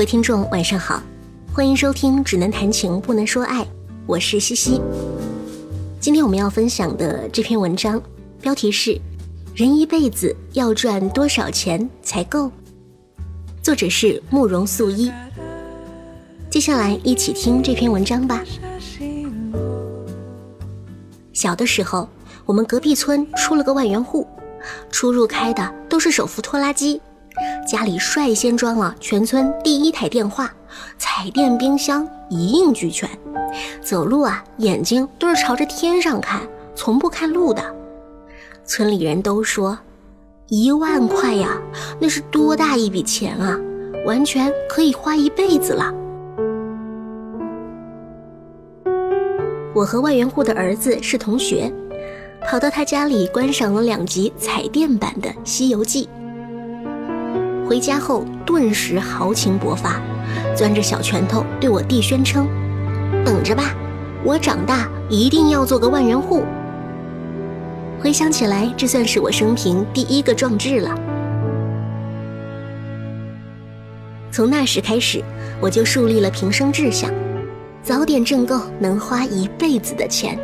各位听众，晚上好，欢迎收听《只能谈情不能说爱》，我是西西。今天我们要分享的这篇文章标题是《人一辈子要赚多少钱才够》，作者是慕容素一。接下来一起听这篇文章吧。小的时候，我们隔壁村出了个万元户，出入开的都是手扶拖拉机。家里率先装了全村第一台电话，彩电、冰箱一应俱全。走路啊，眼睛都是朝着天上看，从不看路的。村里人都说，一万块呀，那是多大一笔钱啊，完全可以花一辈子了。我和万元户的儿子是同学，跑到他家里观赏了两集彩电版的《西游记》。回家后，顿时豪情勃发，攥着小拳头对我弟宣称：“等着吧，我长大一定要做个万元户。”回想起来，这算是我生平第一个壮志了。从那时开始，我就树立了平生志向：早点挣够能花一辈子的钱，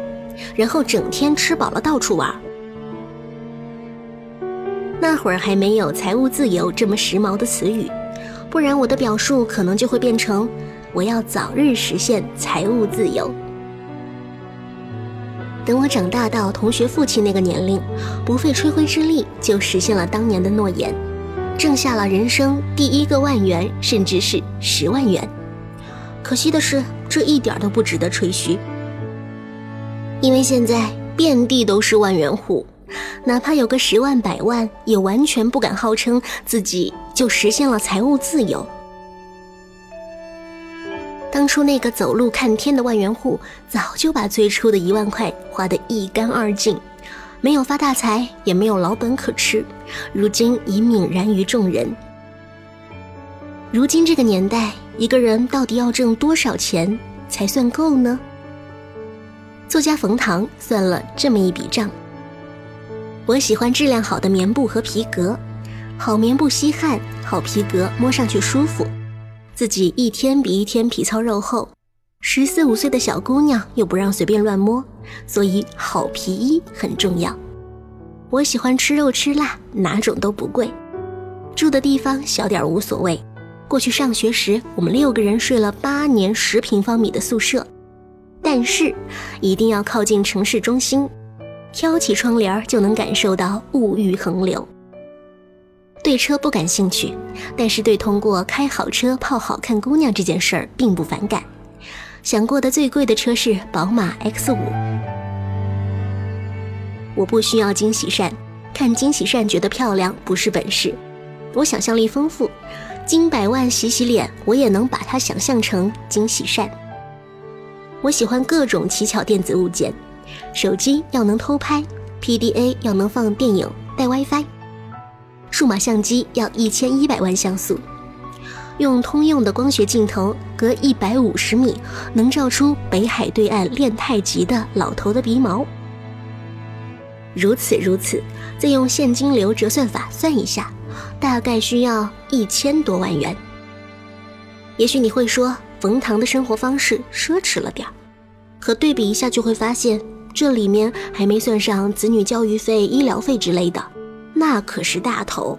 然后整天吃饱了到处玩。那会儿还没有“财务自由”这么时髦的词语，不然我的表述可能就会变成“我要早日实现财务自由”。等我长大到同学父亲那个年龄，不费吹灰之力就实现了当年的诺言，挣下了人生第一个万元，甚至是十万元。可惜的是，这一点都不值得吹嘘，因为现在遍地都是万元户。哪怕有个十万百万，也完全不敢号称自己就实现了财务自由。当初那个走路看天的万元户，早就把最初的一万块花得一干二净，没有发大财，也没有老本可吃，如今已泯然于众人。如今这个年代，一个人到底要挣多少钱才算够呢？作家冯唐算了这么一笔账。我喜欢质量好的棉布和皮革，好棉布吸汗，好皮革摸上去舒服。自己一天比一天皮糙肉厚，十四五岁的小姑娘又不让随便乱摸，所以好皮衣很重要。我喜欢吃肉吃辣，哪种都不贵。住的地方小点无所谓。过去上学时，我们六个人睡了八年十平方米的宿舍，但是一定要靠近城市中心。挑起窗帘就能感受到物欲横流。对车不感兴趣，但是对通过开好车泡好看姑娘这件事儿并不反感。想过的最贵的车是宝马 X 五。我不需要惊喜扇，看惊喜扇觉得漂亮不是本事。我想象力丰富，金百万洗洗脸，我也能把它想象成惊喜扇。我喜欢各种奇巧电子物件。手机要能偷拍，PDA 要能放电影，带 WiFi。数码相机要一千一百万像素，用通用的光学镜头，隔一百五十米能照出北海对岸练太极的老头的鼻毛。如此如此，再用现金流折算法算一下，大概需要一千多万元。也许你会说，冯唐的生活方式奢侈了点儿，可对比一下就会发现。这里面还没算上子女教育费、医疗费之类的，那可是大头。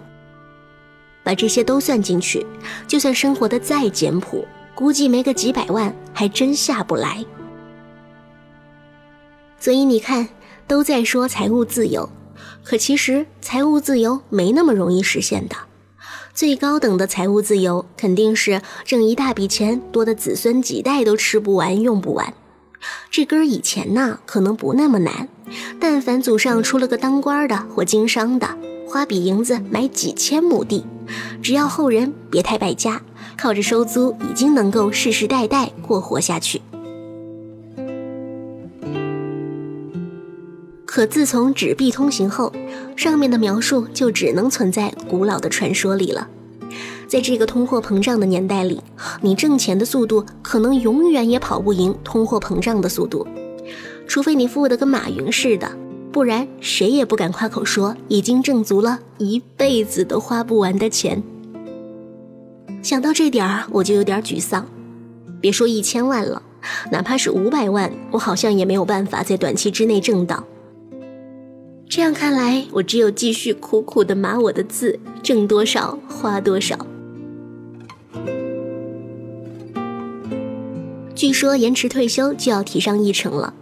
把这些都算进去，就算生活的再简朴，估计没个几百万还真下不来。所以你看，都在说财务自由，可其实财务自由没那么容易实现的。最高等的财务自由，肯定是挣一大笔钱，多的子孙几代都吃不完、用不完。这根以前呢，可能不那么难。但凡祖上出了个当官的或经商的，花笔银子买几千亩地，只要后人别太败家，靠着收租已经能够世世代代过活下去。可自从纸币通行后，上面的描述就只能存在古老的传说里了。在这个通货膨胀的年代里，你挣钱的速度可能永远也跑不赢通货膨胀的速度，除非你富得跟马云似的，不然谁也不敢夸口说已经挣足了一辈子都花不完的钱。想到这点儿，我就有点沮丧。别说一千万了，哪怕是五百万，我好像也没有办法在短期之内挣到。这样看来，我只有继续苦苦的码我的字，挣多少花多少。据说延迟退休就要提上议程了，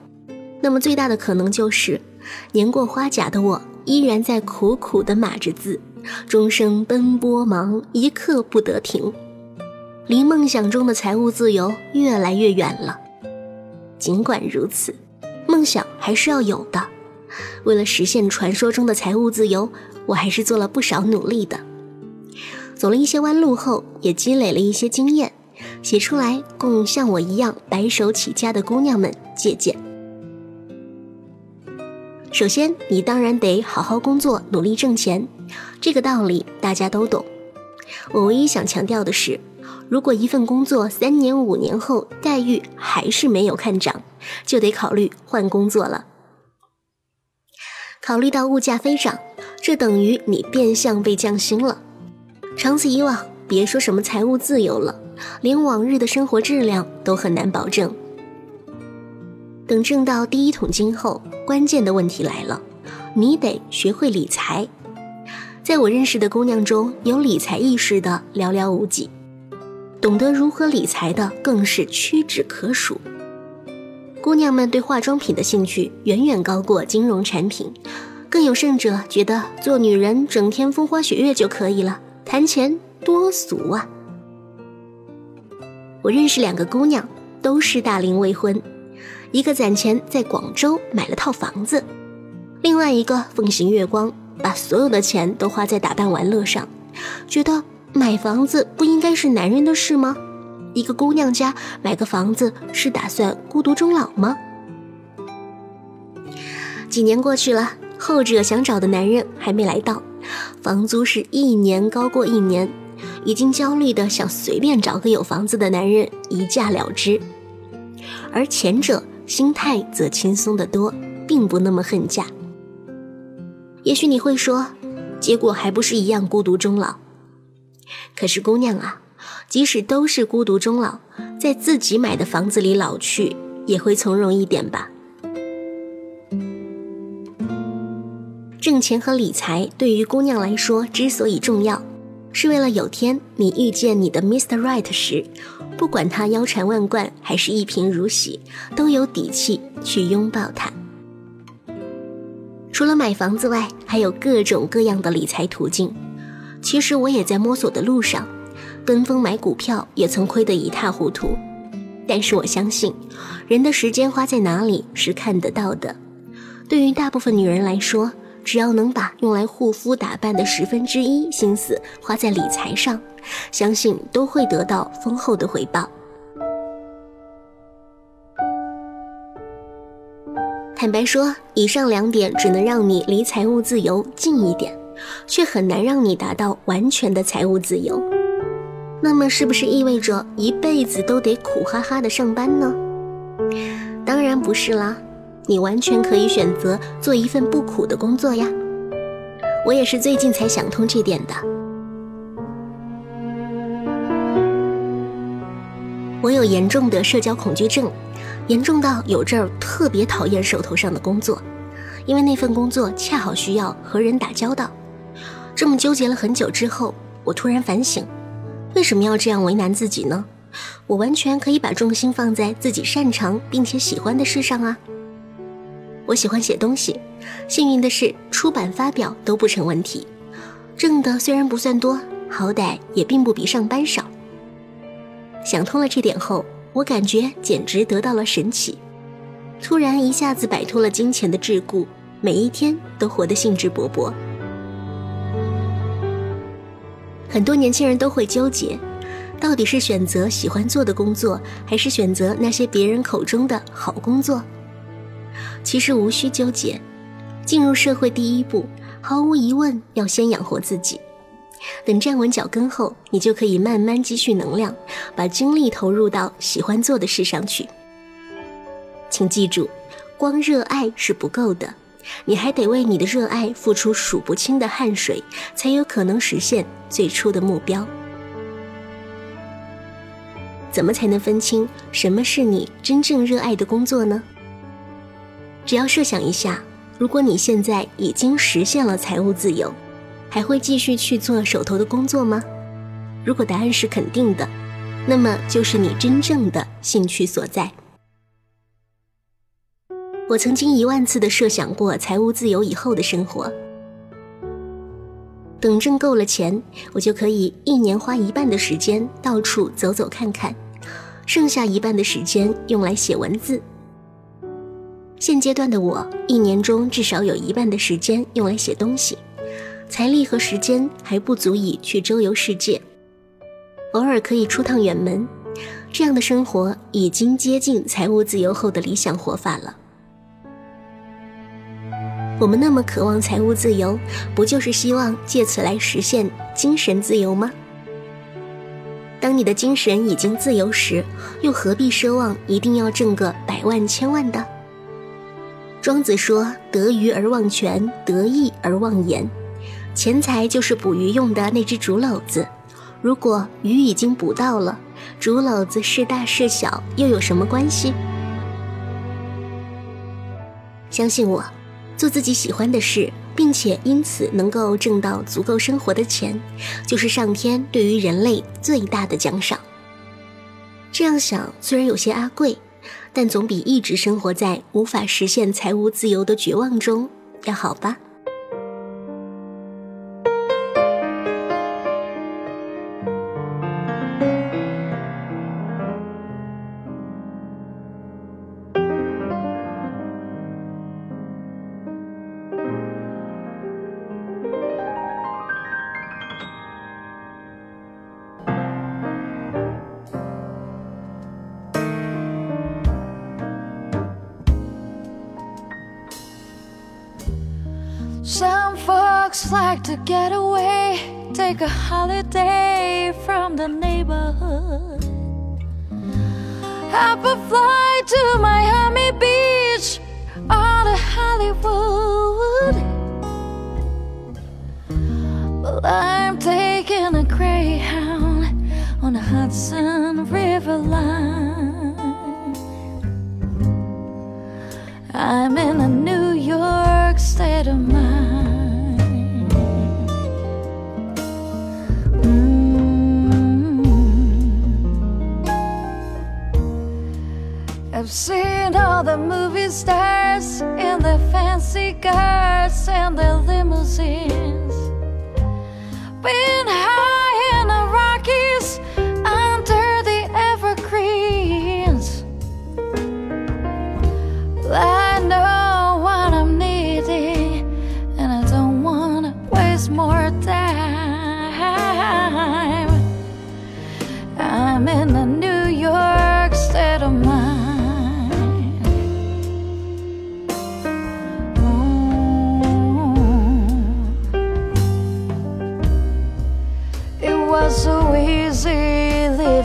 那么最大的可能就是，年过花甲的我依然在苦苦的码着字，终生奔波忙，一刻不得停，离梦想中的财务自由越来越远了。尽管如此，梦想还是要有的。为了实现传说中的财务自由，我还是做了不少努力的，走了一些弯路后，也积累了一些经验。写出来供像我一样白手起家的姑娘们借鉴。首先，你当然得好好工作，努力挣钱，这个道理大家都懂。我唯一想强调的是，如果一份工作三年、五年后待遇还是没有看涨，就得考虑换工作了。考虑到物价飞涨，这等于你变相被降薪了。长此以往，别说什么财务自由了。连往日的生活质量都很难保证。等挣到第一桶金后，关键的问题来了，你得学会理财。在我认识的姑娘中，有理财意识的寥寥无几，懂得如何理财的更是屈指可数。姑娘们对化妆品的兴趣远远高过金融产品，更有甚者觉得做女人整天风花雪月就可以了，谈钱多俗啊！我认识两个姑娘，都是大龄未婚，一个攒钱在广州买了套房子，另外一个奉行月光，把所有的钱都花在打扮玩乐上，觉得买房子不应该是男人的事吗？一个姑娘家买个房子是打算孤独终老吗？几年过去了，后者想找的男人还没来到，房租是一年高过一年。已经焦虑的想随便找个有房子的男人一嫁了之，而前者心态则轻松的多，并不那么恨嫁。也许你会说，结果还不是一样孤独终老？可是姑娘啊，即使都是孤独终老，在自己买的房子里老去，也会从容一点吧。挣钱和理财对于姑娘来说之所以重要。是为了有天你遇见你的 Mr. Right 时，不管他腰缠万贯还是一贫如洗，都有底气去拥抱他。除了买房子外，还有各种各样的理财途径。其实我也在摸索的路上，跟风买股票也曾亏得一塌糊涂。但是我相信，人的时间花在哪里是看得到的。对于大部分女人来说，只要能把用来护肤打扮的十分之一心思花在理财上，相信都会得到丰厚的回报。坦白说，以上两点只能让你离财务自由近一点，却很难让你达到完全的财务自由。那么，是不是意味着一辈子都得苦哈哈的上班呢？当然不是啦。你完全可以选择做一份不苦的工作呀！我也是最近才想通这点的。我有严重的社交恐惧症，严重到有阵儿特别讨厌手头上的工作，因为那份工作恰好需要和人打交道。这么纠结了很久之后，我突然反省：为什么要这样为难自己呢？我完全可以把重心放在自己擅长并且喜欢的事上啊！我喜欢写东西，幸运的是出版发表都不成问题，挣的虽然不算多，好歹也并不比上班少。想通了这点后，我感觉简直得到了神奇，突然一下子摆脱了金钱的桎梏，每一天都活得兴致勃勃。很多年轻人都会纠结，到底是选择喜欢做的工作，还是选择那些别人口中的好工作？其实无需纠结，进入社会第一步，毫无疑问要先养活自己。等站稳脚跟后，你就可以慢慢积蓄能量，把精力投入到喜欢做的事上去。请记住，光热爱是不够的，你还得为你的热爱付出数不清的汗水，才有可能实现最初的目标。怎么才能分清什么是你真正热爱的工作呢？只要设想一下，如果你现在已经实现了财务自由，还会继续去做手头的工作吗？如果答案是肯定的，那么就是你真正的兴趣所在。我曾经一万次的设想过财务自由以后的生活。等挣够了钱，我就可以一年花一半的时间到处走走看看，剩下一半的时间用来写文字。现阶段的我，一年中至少有一半的时间用来写东西，财力和时间还不足以去周游世界，偶尔可以出趟远门，这样的生活已经接近财务自由后的理想活法了。我们那么渴望财务自由，不就是希望借此来实现精神自由吗？当你的精神已经自由时，又何必奢望一定要挣个百万千万的？庄子说：“得鱼而忘泉，得意而忘言。”钱财就是捕鱼用的那只竹篓子，如果鱼已经捕到了，竹篓子是大是小又有什么关系？相信我。做自己喜欢的事，并且因此能够挣到足够生活的钱，就是上天对于人类最大的奖赏。这样想虽然有些阿贵，但总比一直生活在无法实现财务自由的绝望中要好吧。Folks like to get away, take a holiday from the neighborhood. Hop a flight to Miami Beach or to Hollywood. Well, I'm taking a Greyhound on the Hudson River line. I've seen all the movie stars in their fancy cars and their limousines. Been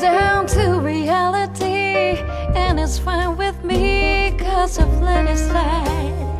down to reality, and it's fine with me cause I've let it slide.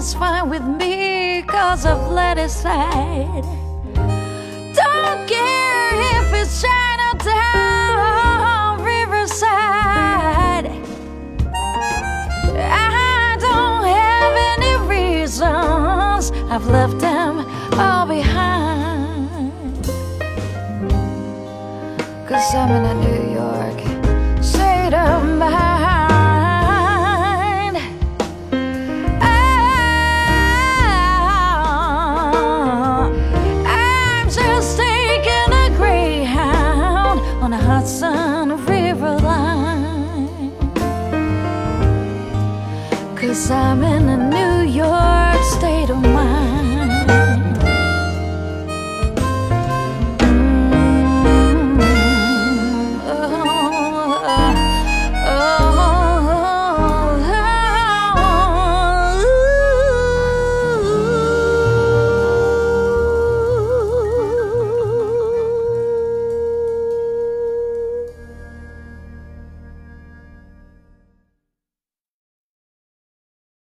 It's fine with me, cause I've let it slide. Cause I'm in a New York state of mind.